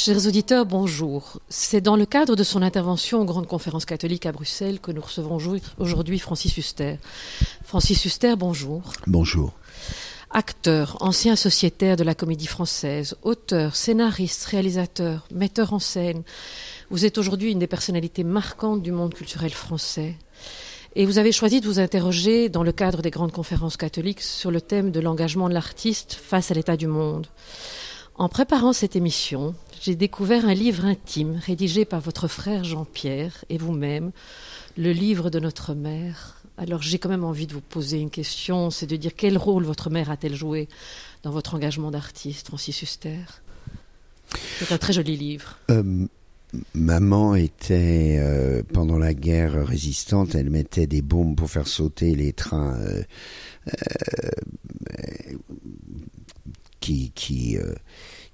Chers auditeurs, bonjour. C'est dans le cadre de son intervention aux grandes conférences catholiques à Bruxelles que nous recevons aujourd'hui Francis Huster. Francis Huster, bonjour. Bonjour. Acteur, ancien sociétaire de la comédie française, auteur, scénariste, réalisateur, metteur en scène, vous êtes aujourd'hui une des personnalités marquantes du monde culturel français. Et vous avez choisi de vous interroger dans le cadre des grandes conférences catholiques sur le thème de l'engagement de l'artiste face à l'état du monde. En préparant cette émission, j'ai découvert un livre intime rédigé par votre frère Jean-Pierre et vous-même, le livre de notre mère. Alors j'ai quand même envie de vous poser une question, c'est de dire quel rôle votre mère a-t-elle joué dans votre engagement d'artiste, Francis Huster? C'est un très joli livre. Euh, maman était, euh, pendant la guerre résistante, elle mettait des bombes pour faire sauter les trains euh, qui... qui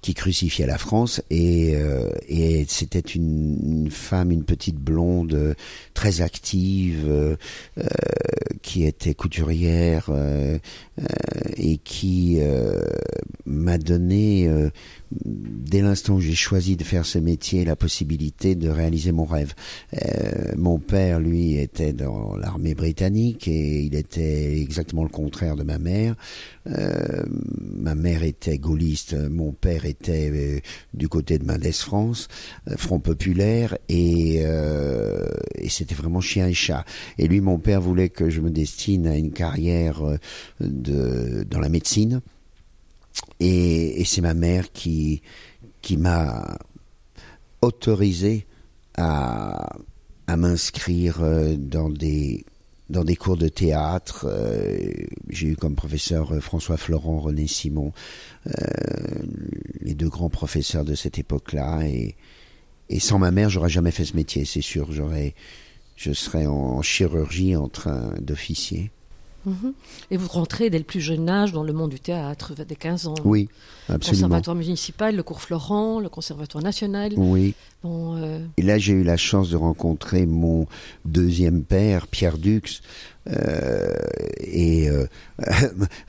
qui crucifiait la France et, euh, et c'était une, femme, une petite blonde euh, très active euh, qui était couturière et qui m'a donné dès l'instant où j'ai choisi de faire ce métier la possibilité de réaliser mon rêve. mon père, lui, était dans l'armée britannique et il était exactement le contraire de ma mère. ma mère était gaulliste, mon père était était euh, du côté de Mendes France, euh, Front Populaire, euh, et, c'était vraiment chien et chat. Et lui, mon père voulait que je me destine à une carrière de, dans la médecine, et, c'est ma mère qui, qui m'a autorisé à, à m'inscrire dans des dans des cours de théâtre. Euh, j'ai eu comme professeur euh, François Florent, René Simon, euh, les deux grands professeurs de cette époque-là. Et, et sans ma mère, j'aurais jamais fait ce métier, c'est sûr. J'aurais, je serais en chirurgie en train d'officier. Mhm. Et vous rentrez dès le plus jeune âge dans le monde du théâtre, dès 15 ans. Oui, absolument. Conservatoire municipal, le cours Florent, le Conservatoire national. Oui. Bon, euh, Et là, j'ai eu la chance de rencontrer mon deuxième père, Pierre Dux, euh, et euh,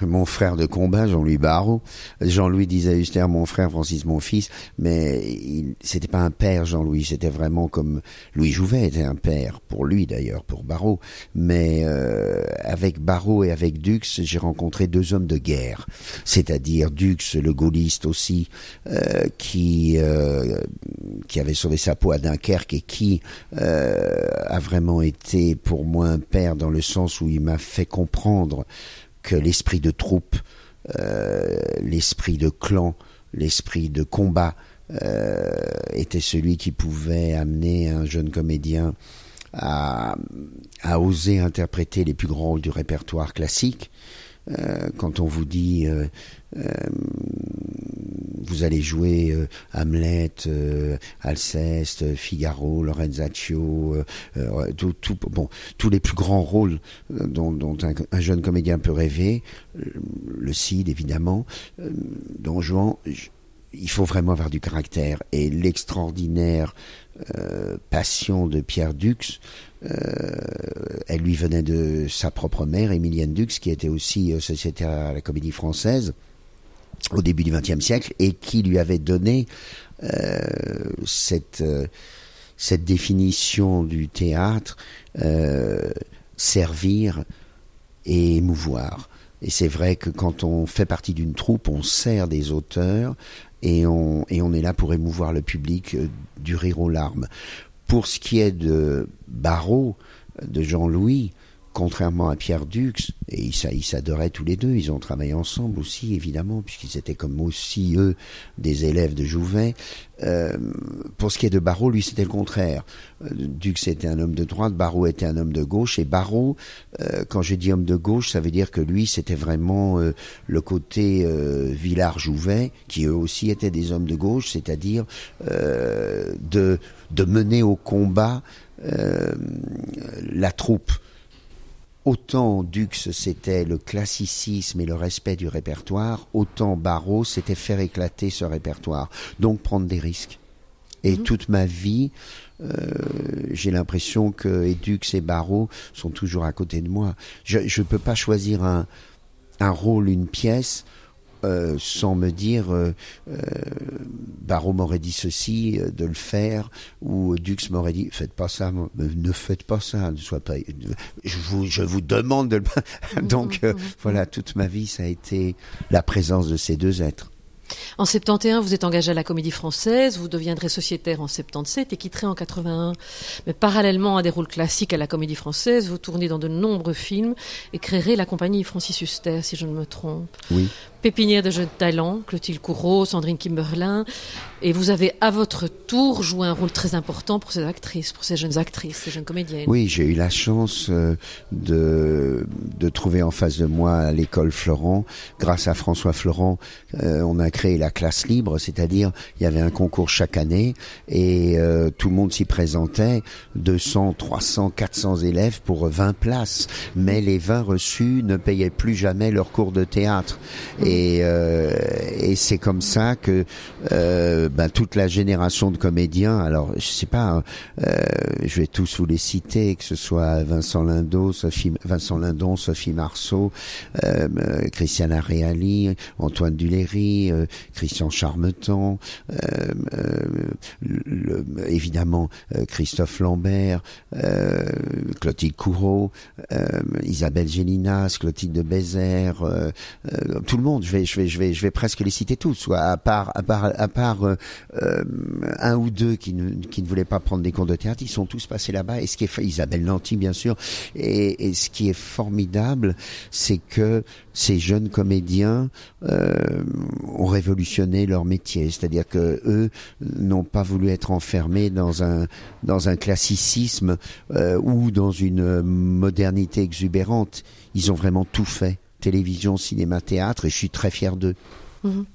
mon frère de combat, Jean-Louis Barrault. Jean-Louis disait Huster, mon frère, Francis, mon fils, mais c'était pas un père, Jean-Louis, c'était vraiment comme Louis Jouvet était un père, pour lui d'ailleurs, pour Barrault. Mais euh, avec Barrault et avec Dux, j'ai rencontré deux hommes de guerre, c'est-à-dire Dux, le gaulliste aussi, qui qui avait sauvé sa peau à Dunkerque et qui a vraiment été pour moi un père dans le sens où il m'a fait comprendre que l'esprit de troupe, euh, l'esprit de clan, l'esprit de combat euh, était celui qui pouvait amener un jeune comédien à, oser interpréter les plus grands rôles du répertoire classique. Euh, quand on vous dit vous allez jouer euh, Hamlet, euh, Alceste, Figaro, Lorenzaccio, euh, tout, bon, tous les plus grands rôles dont, un, jeune comédien peut rêver, le Cid évidemment, Don Juan, il faut vraiment avoir du caractère. Et l'extraordinaire passion de Pierre Dux, elle lui venait de sa propre mère, Emilienne Dux, qui était aussi sociétaire à la Comédie Française au début du XXe siècle et qui lui avait donné euh, cette euh, cette définition du théâtre euh, servir et émouvoir. Et c'est vrai que quand on fait partie d'une troupe, on sert des auteurs et on, et on est là pour émouvoir le public du rire aux larmes. Pour ce qui est de Barreau, de Jean-Louis, contrairement à Pierre Dux, et ils s'adoraient tous les deux, ils ont travaillé ensemble aussi, évidemment, puisqu'ils étaient comme aussi, eux, des élèves de Jouvet. Euh, pour ce qui est de Barrault, lui, c'était le contraire. Euh, Dux était un homme de droite, Barrault était un homme de gauche, et Barrault, euh, quand je dis homme de gauche, ça veut dire que lui, c'était vraiment le côté Villard-Jouvet, qui eux aussi étaient des hommes de gauche, c'est-à-dire de mener au combat la troupe autant Dux c'était le classicisme et le respect du répertoire, autant Barreau c'était faire éclater ce répertoire, donc prendre des risques. Et mhm. toute ma vie, euh, j'ai l'impression que Dux et Barreau sont toujours à côté de moi. Je ne peux pas choisir un, un rôle, une pièce euh, sans me dire euh, euh, Barreau m'aurait dit ceci, de le faire, ou Dux m'aurait dit faites pas ça, ne faites pas ça, ne sois pas. Je vous, je vous demande de le. Donc voilà, toute ma vie, ça a été la présence de ces deux êtres. En 71, vous êtes engagé à la Comédie Française, vous deviendrez sociétaire en 77 et quitterez en 81. Mais parallèlement à des rôles classiques à la Comédie Française, vous tournez dans de nombreux films et créerez la compagnie Francis Huster, si je ne me trompe. Oui. Pépinière de jeunes talents, Clotilde Courreau, Sandrine Kimberlin. Et vous avez à votre tour joué un rôle très important pour ces actrices, pour ces jeunes actrices, ces jeunes comédiennes. Oui, j'ai eu la chance euh, de, de trouver en face de moi à l'école Florent, grâce à François Florent, euh, on a créé la classe libre, c'est-à-dire il y avait un concours chaque année et euh, tout le monde s'y présentait, 200, 300, 400 élèves pour 20 places, mais les 20 reçus ne payaient plus jamais leur cours de théâtre. Et et, euh, et c'est comme ça que euh, ben, toute la génération de comédiens, alors je sais pas, euh, je vais tous vous les citer, que ce soit Vincent Lindon, Sophie, Vincent Lindon, Sophie Marceau, euh, euh Christiane Aréali, Antoine Duléry, euh, Christian Charmeton, le, évidemment Christophe Lambert, Clotilde Courreau, Isabelle Gélinas, Clotilde de Bézère, tout le monde je vais, je vais, je vais, je vais presque les citer tous, à part, à part, à part euh, euh, un ou deux qui ne, qui ne voulaient pas prendre des cours de théâtre, ils sont tous passés là-bas. Et ce qui est Isabelle Nanty, bien sûr. Et, ce qui est formidable, c'est que ces jeunes comédiens euh, ont révolutionné leur métier, c'est-à-dire que eux n'ont pas voulu être enfermés dans un dans un classicisme ou dans une modernité exubérante. Ils ont vraiment tout fait télévision, cinéma, théâtre, et je suis très fier d'eux. Mhm.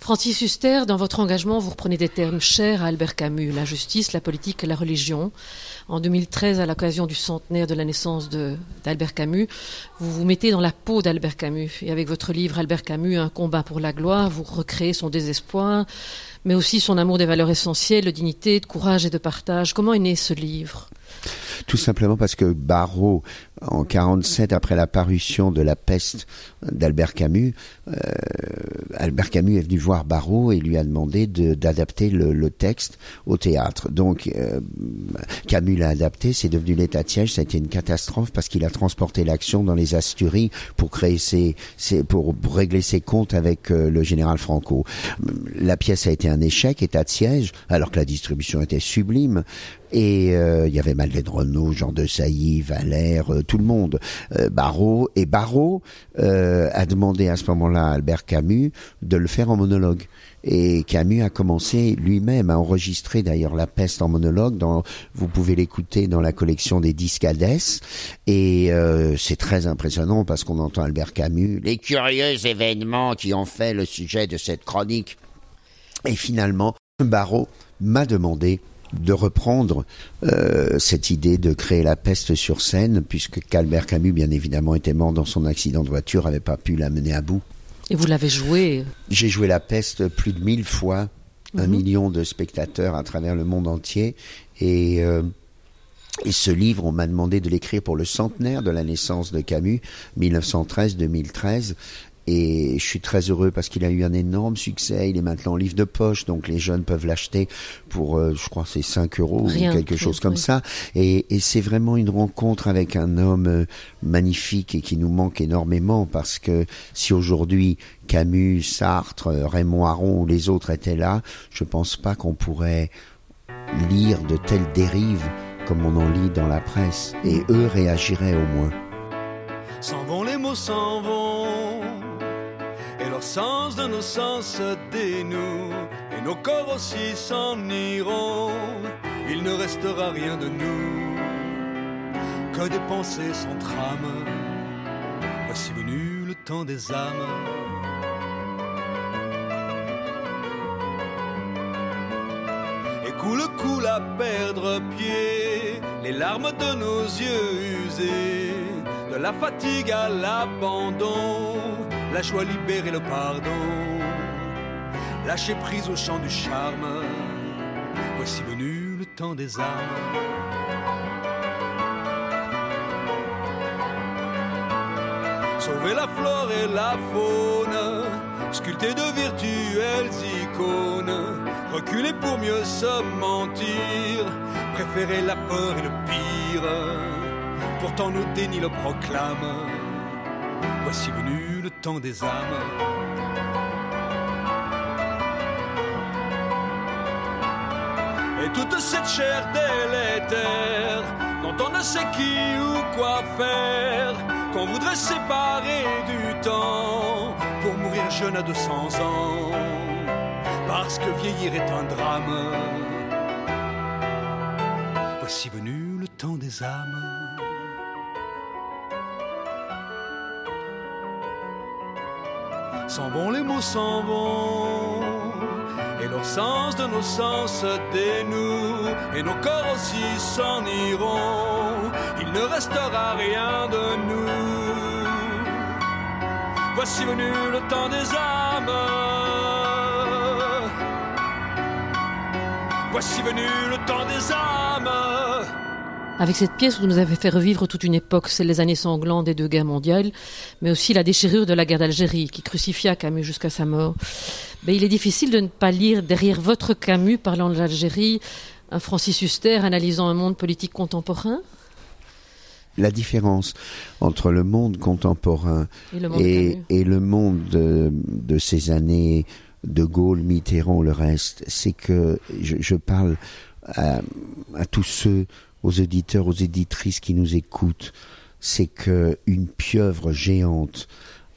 Francis Huster, dans votre engagement, vous reprenez des termes chers à Albert Camus, la justice, la politique la religion. En 2013, à l'occasion du centenaire de la naissance d'Albert Camus, vous vous mettez dans la peau d'Albert Camus. Et avec votre livre Albert Camus, Un combat pour la gloire, vous recréez son désespoir, mais aussi son amour des valeurs essentielles, de dignité, de courage et de partage. Comment est né ce livre? Tout simplement parce que Barreau, en 47, après la parution de La peste d'Albert Camus, euh, Albert Camus est venu voir Barreau et lui a demandé d'adapter le, texte au théâtre. Donc euh, Camus l'a adapté, c'est devenu l'état de siège, ça a été une catastrophe parce qu'il a transporté l'action dans les Asturies pour régler ses comptes avec euh, le général Franco. La pièce a été un échec, état de siège, alors que la distribution était sublime. Et il y avait Madeleine Renaud, Jean de Sailly, Valère, tout le monde, Barreau et Barreau a demandé à ce moment-là à Albert Camus de le faire en monologue. Et Camus a commencé lui-même à enregistrer d'ailleurs La peste en monologue. Dans, vous pouvez l'écouter dans la collection des disques. Et euh, c'est très impressionnant parce qu'on entend Albert Camus, les curieux événements qui ont fait le sujet de cette chronique. Et finalement, Barreau m'a demandé de reprendre euh, cette idée de créer la peste sur scène, puisque Calbert Camus, bien évidemment, était mort dans son accident de voiture, n'avait pas pu la mener à bout. Et vous l'avez joué J'ai joué la peste plus de mille fois, un mhm. million de spectateurs à travers le monde entier, et euh, et ce livre, on m'a demandé de l'écrire pour le centenaire de la naissance de Camus, 1913-2013. Et je suis très heureux parce qu'il a eu un énorme succès. Il est maintenant en livre de poche, donc les jeunes peuvent l'acheter pour, euh, je crois, c'est 5 euros ou quelque chose comme ça. Et, et c'est vraiment une rencontre avec un homme euh, magnifique et qui nous manque énormément parce que si aujourd'hui Camus, Sartre, Raymond Aron ou les autres étaient là, je pense pas qu'on pourrait lire de telles dérives comme on en lit dans la presse. Et eux réagiraient au moins. S'en vont les mots, s'en vont sens de nos sens se dénoue, et nos corps aussi s'en iront, il ne restera rien de nous que des pensées sans trame. Voici venu le temps des âmes. Et coule, coule à perdre pied, les larmes de nos yeux usés, de la fatigue à l'abandon la joie libérée, le pardon, lâcher prise au chant du charme. Voici venu le temps des âmes. Sauver la flore et la faune, sculptés de virtuelles icônes, reculer pour mieux se mentir, préférer la peur et le pire, pourtant nos dénis le proclament, voici venu le temps des âmes. Et toute cette chair délétère, dont on ne sait qui ou quoi faire, qu'on voudrait séparer du temps pour mourir jeune à 200 ans, parce que vieillir est un drame. Voici venu le temps des âmes. S'en vont les mots, s'en vont, et leur sens de nos sens se dénoue, et nos corps aussi s'en iront. Il ne restera rien de nous. Voici venu le temps des âmes. Voici venu le temps des âmes. Avec cette pièce, vous nous avez fait revivre toute une époque, c'est les années sanglantes des deux guerres mondiales, mais aussi la déchirure de la guerre d'Algérie, qui crucifia Camus jusqu'à sa mort. Mais il est difficile de ne pas lire derrière votre Camus parlant de l'Algérie un Francis Huster analysant un monde politique contemporain? La différence entre le monde contemporain et le monde, et, et le monde de, de, ces années de Gaulle, Mitterrand, le reste, c'est que je, je parle à, à, tous ceux, aux auditeurs, aux éditrices qui nous écoutent, c'est que une pieuvre géante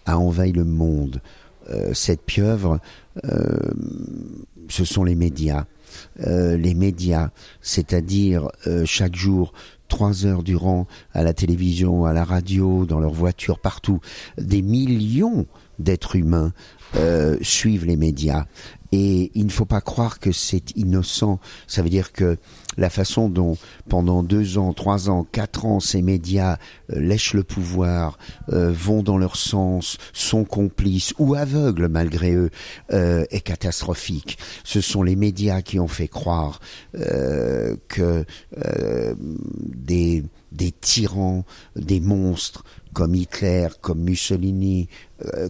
a envahi le monde. Euh, cette pieuvre, euh, ce sont les médias. Euh, les médias, c'est-à-dire chaque jour trois heures durant à la télévision, à la radio, dans leur voiture, partout, des millions d'êtres humains suivent les médias. Et il ne faut pas croire que c'est innocent. Ça veut dire que la façon dont pendant deux ans, trois ans, quatre ans, ces médias euh, lèchent le pouvoir, euh, vont dans leur sens, sont complices ou aveugles malgré eux, euh, est catastrophique. Ce sont les médias qui ont fait croire que des tyrans, des monstres comme Hitler, comme Mussolini,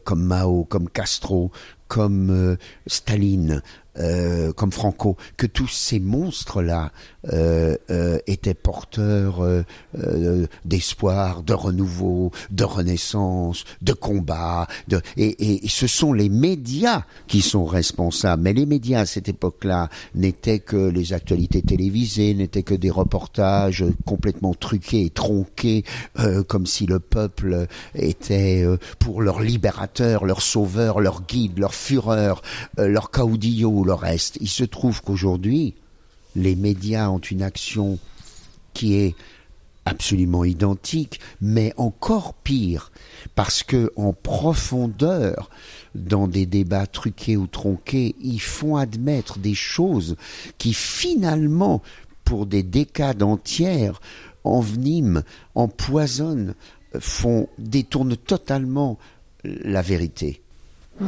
comme Mao, comme Castro, comme Staline, euh, comme Franco, que tous ces monstres-là euh, euh, étaient porteurs euh, euh, d'espoir, de renouveau, de renaissance, de combat. De, et, et, ce sont les médias qui sont responsables. Mais les médias à cette époque-là n'étaient que les actualités télévisées, n'étaient que des reportages complètement truqués et tronqués, euh, comme si le peuple était pour leur libérateur, leur sauveur, leur guide, leur fureur, leur caudillo le reste. Il se trouve qu'aujourd'hui, les médias ont une action qui est absolument identique, mais encore pire, parce que en profondeur, dans des débats truqués ou tronqués, ils font admettre des choses qui finalement, pour des décades entières, enveniment, empoisonnent, font détournent totalement la vérité. Mmh.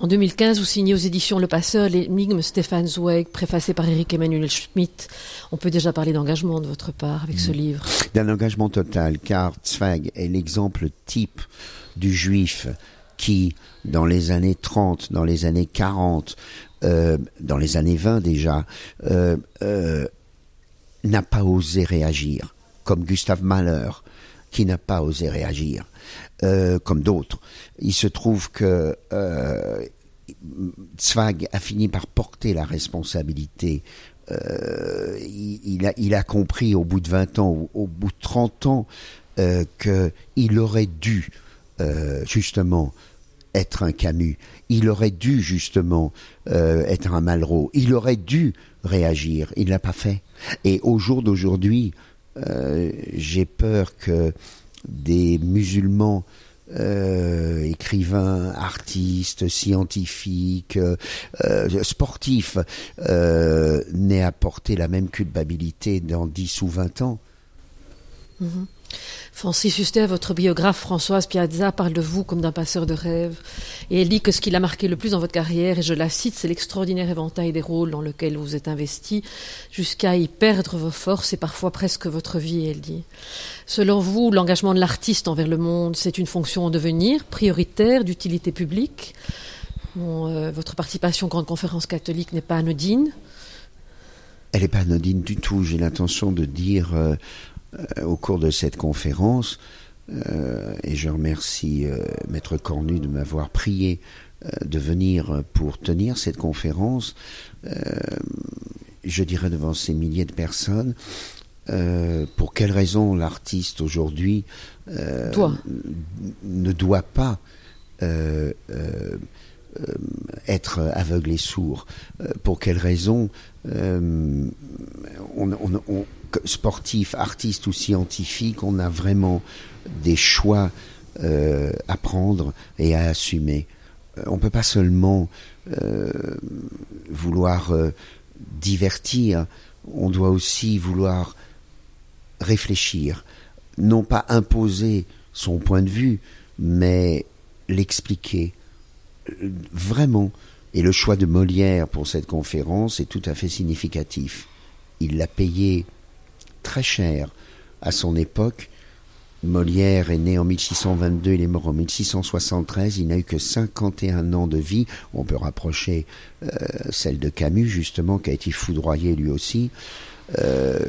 En 2015, vous signez aux éditions Le Passeur l'énigme Stéphane Zweig, préfacé par Eric Emmanuel Schmitt. On peut déjà parler d'engagement de votre part avec ce livre. D'un engagement total, car Zweig est l'exemple type du juif qui, dans les années 30, dans les années 40, euh, dans les années 20 déjà, euh, euh, n'a pas osé réagir, comme Gustave Mahler, qui n'a pas osé réagir. Euh, comme d'autres. Il se trouve que euh, Zweig a fini par porter la responsabilité. Euh, il, a, compris au bout de 20 ans, au, au bout de 30 ans, euh, qu'il aurait dû justement être un Camus. Il aurait dû justement être un Malraux. Il aurait dû réagir. Il l'a pas fait. Et au jour d'aujourd'hui, j'ai peur que des musulmans euh, écrivains, artistes, scientifiques, euh, sportifs, euh, n'aient apporté la même culpabilité dans 10 ou 20 ans. Mm -hmm. Francis Huster, votre biographe Françoise Piazza, parle de vous comme d'un passeur de rêves. Et elle dit que ce qui l'a marqué le plus dans votre carrière, et je la cite, c'est l'extraordinaire éventail des rôles dans lequel vous êtes investi, jusqu'à y perdre vos forces et parfois presque votre vie, elle dit. Selon vous, l'engagement de l'artiste envers le monde, c'est une fonction en devenir, prioritaire, d'utilité publique? Euh, votre participation aux grandes conférences catholiques n'est pas anodine. Elle n'est pas anodine du tout. J'ai l'intention de dire euh, au cours de cette conférence, euh, et je remercie euh, Maître Cornu de m'avoir prié de venir pour tenir cette conférence, je dirais devant ces milliers de personnes, pour quelle raison l'artiste aujourd'hui ne doit pas être aveugle et sourd. Pour quelle raison on, sportif, artiste ou scientifique, on a vraiment des choix euh, à prendre et à assumer. Euh, on ne peut pas seulement euh, vouloir divertir, on doit aussi vouloir réfléchir, non pas imposer son point de vue, mais l'expliquer vraiment. Et le choix de Molière pour cette conférence est tout à fait significatif. Il l'a payé très cher à son époque. Molière est né en 1622, il est mort en 1673, il n'a eu que 51 ans de vie, on peut rapprocher euh, celle de Camus justement, qui a été foudroyé lui aussi. Euh,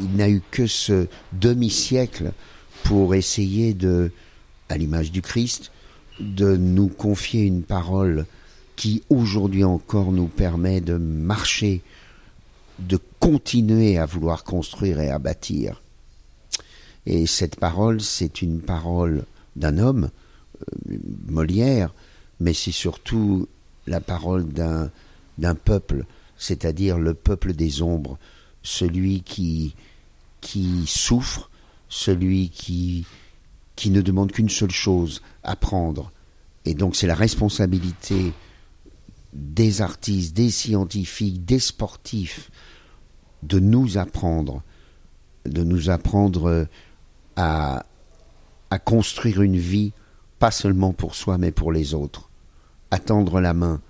il n'a eu que ce demi-siècle pour essayer de, à l'image du Christ, de nous confier une parole qui aujourd'hui encore nous permet de marcher de continuer à vouloir construire et à bâtir. Et cette parole, c'est une parole d'un homme, euh, Molière, mais c'est surtout la parole d'un, peuple, c'est-à-dire le peuple des ombres, celui qui, qui souffre, celui qui, qui ne demande qu'une seule chose, apprendre. Et donc c'est la responsabilité des artistes, des scientifiques, des sportifs, de nous apprendre, de nous apprendre à, à construire une vie, pas seulement pour soi, mais pour les autres, à tendre la main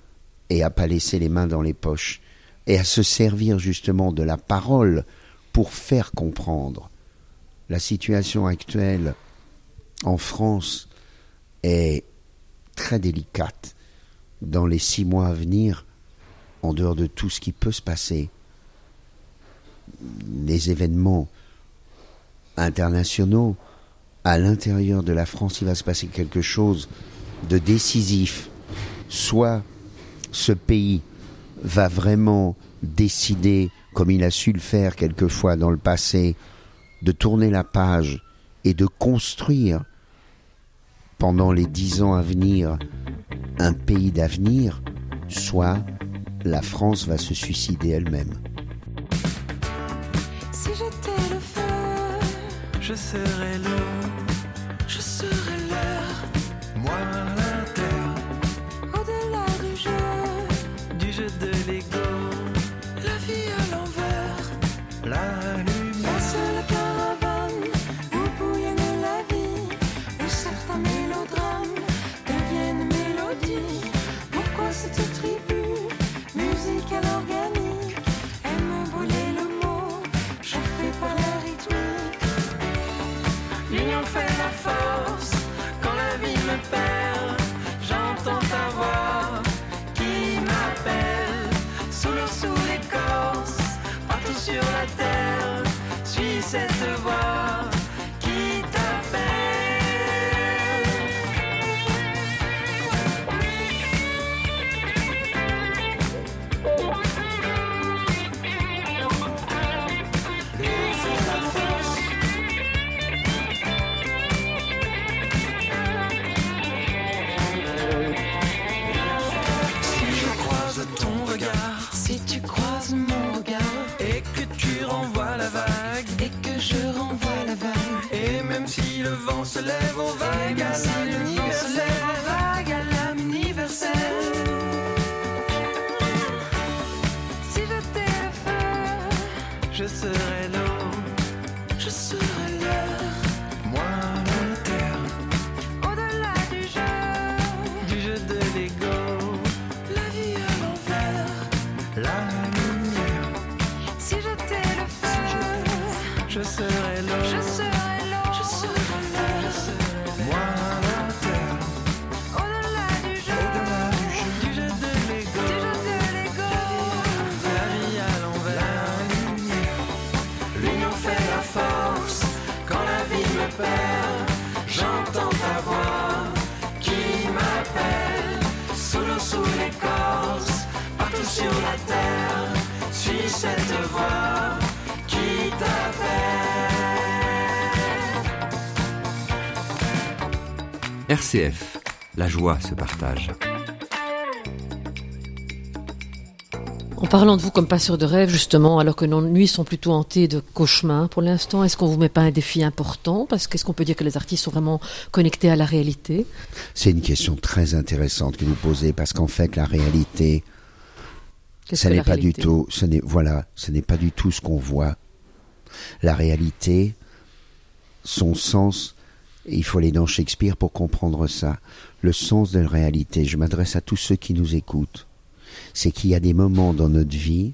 et à pas laisser les mains dans les poches, et à se servir justement de la parole pour faire comprendre. La situation actuelle en France est très délicate. Dans les six mois à venir, en dehors de tout ce qui peut se passer, les événements internationaux, à l'intérieur de la France, il va se passer quelque chose de décisif. Soit ce pays va vraiment décider, comme il a su le faire quelquefois dans le passé, de tourner la page et de construire pendant les dix ans à venir un pays d'avenir, soit la France va se suicider elle-même. je serai l'eau, sous l'écorce, partout sur la terre, suis cette voix qui t'appelle. RCF, la joie se partage. En parlant de vous comme passeur de rêve, justement, alors que nos nuits sont plutôt hantées de cauchemars pour l'instant, est-ce qu'on vous met pas un défi important? Parce qu'est-ce qu'on peut dire que les artistes sont vraiment connectés à la réalité? C'est une question très intéressante que vous posez parce qu'en fait, la réalité, ce n'est pas du tout, ce n'est voilà, ce n'est pas du tout ce qu'on voit. La réalité, son sens, il faut aller dans Shakespeare pour comprendre ça. Le sens de la réalité, je m'adresse à tous ceux qui nous écoutent, c'est qu'il y a des moments dans notre vie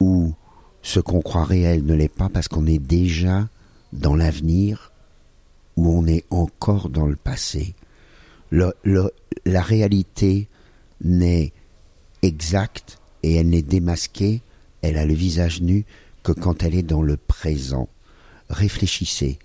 où ce qu'on croit réel ne l'est pas parce qu'on est déjà dans l'avenir ou on est encore dans le passé. La réalité n'est exacte et elle n'est démasquée, elle a le visage nu que quand elle est dans le présent. Réfléchissez,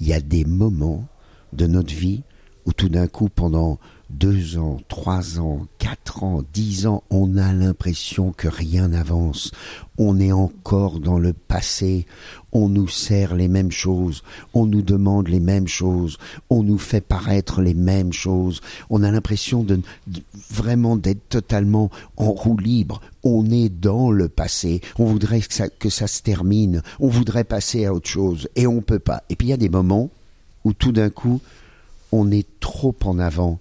il y a des moments de notre vie où tout d'un coup, pendant deux ans, trois ans, quatre ans, dix ans, on a l'impression que rien n'avance. On est encore dans le passé. On nous sert les mêmes choses. On nous demande les mêmes choses. On nous fait paraître les mêmes choses. On a l'impression de, vraiment d'être totalement en roue libre. On est dans le passé. On voudrait que ça, que ça se termine. On voudrait passer à autre chose. Et on peut pas. Et puis il y a des moments où tout d'un coup, on est trop en avant.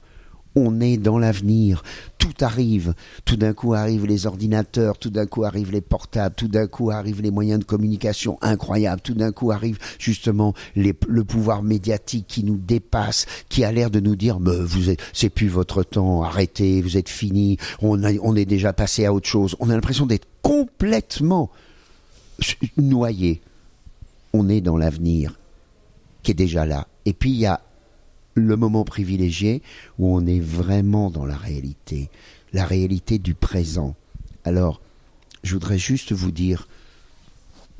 On est dans l'avenir. Tout arrive. Tout d'un coup arrivent les ordinateurs, tout d'un coup arrivent les portables, tout d'un coup arrivent les moyens de communication incroyables, tout d'un coup arrive justement le pouvoir médiatique qui nous dépasse, qui a l'air de nous dire Mais vous c'est plus votre temps, arrêtez, vous êtes fini, on, on est déjà passé à autre chose. On a l'impression d'être complètement noyé. On est dans l'avenir qui est déjà là. Et puis il y a le moment privilégié où on est vraiment dans la réalité, la réalité du présent. Alors, je voudrais juste vous dire,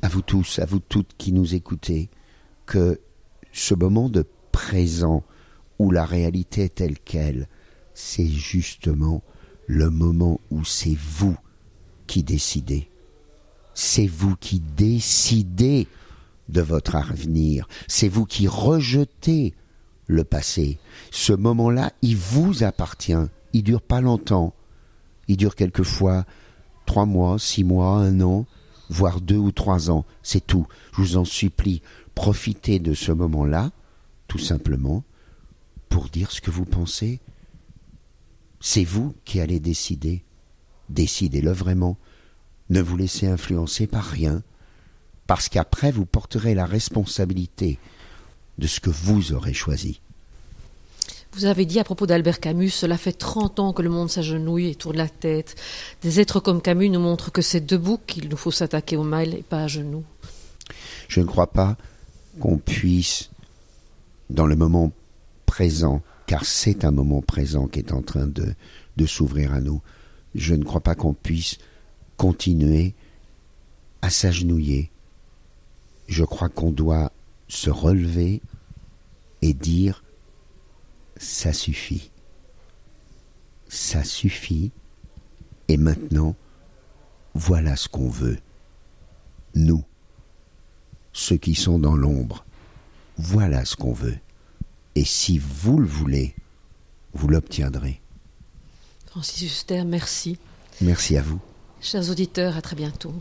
à vous tous, à vous toutes qui nous écoutez, que ce moment de présent où la réalité est telle qu'elle, c'est justement le moment où c'est vous qui décidez. C'est vous qui décidez de votre avenir. C'est vous qui rejetez le passé. Ce moment-là, il vous appartient. Il dure pas longtemps. Il dure quelquefois trois mois, six mois, un an, voire deux ou trois ans. C'est tout. Je vous en supplie, profitez de ce moment-là, tout simplement, pour dire ce que vous pensez. C'est vous qui allez décider. Décidez-le vraiment. Ne vous laissez influencer par rien, parce qu'après vous porterez la responsabilité de ce que vous aurez choisi. Vous avez dit à propos d'Albert Camus, cela fait 30 ans que le monde s'agenouille et tourne la tête. Des êtres comme Camus nous montrent que c'est debout qu'il nous faut s'attaquer au mal et pas à genoux. Je ne crois pas qu'on puisse, dans le moment présent, car c'est un moment présent qui est en train de, de s'ouvrir à nous, je ne crois pas qu'on puisse continuer à s'agenouiller. Je crois qu'on doit se relever et dire ça suffit. Ça suffit. Et maintenant, voilà ce qu'on veut. Nous, ceux qui sont dans l'ombre, voilà ce qu'on veut. Et si vous le voulez, vous l'obtiendrez. Francis Huster, merci. Merci à vous. Chers auditeurs, à très bientôt.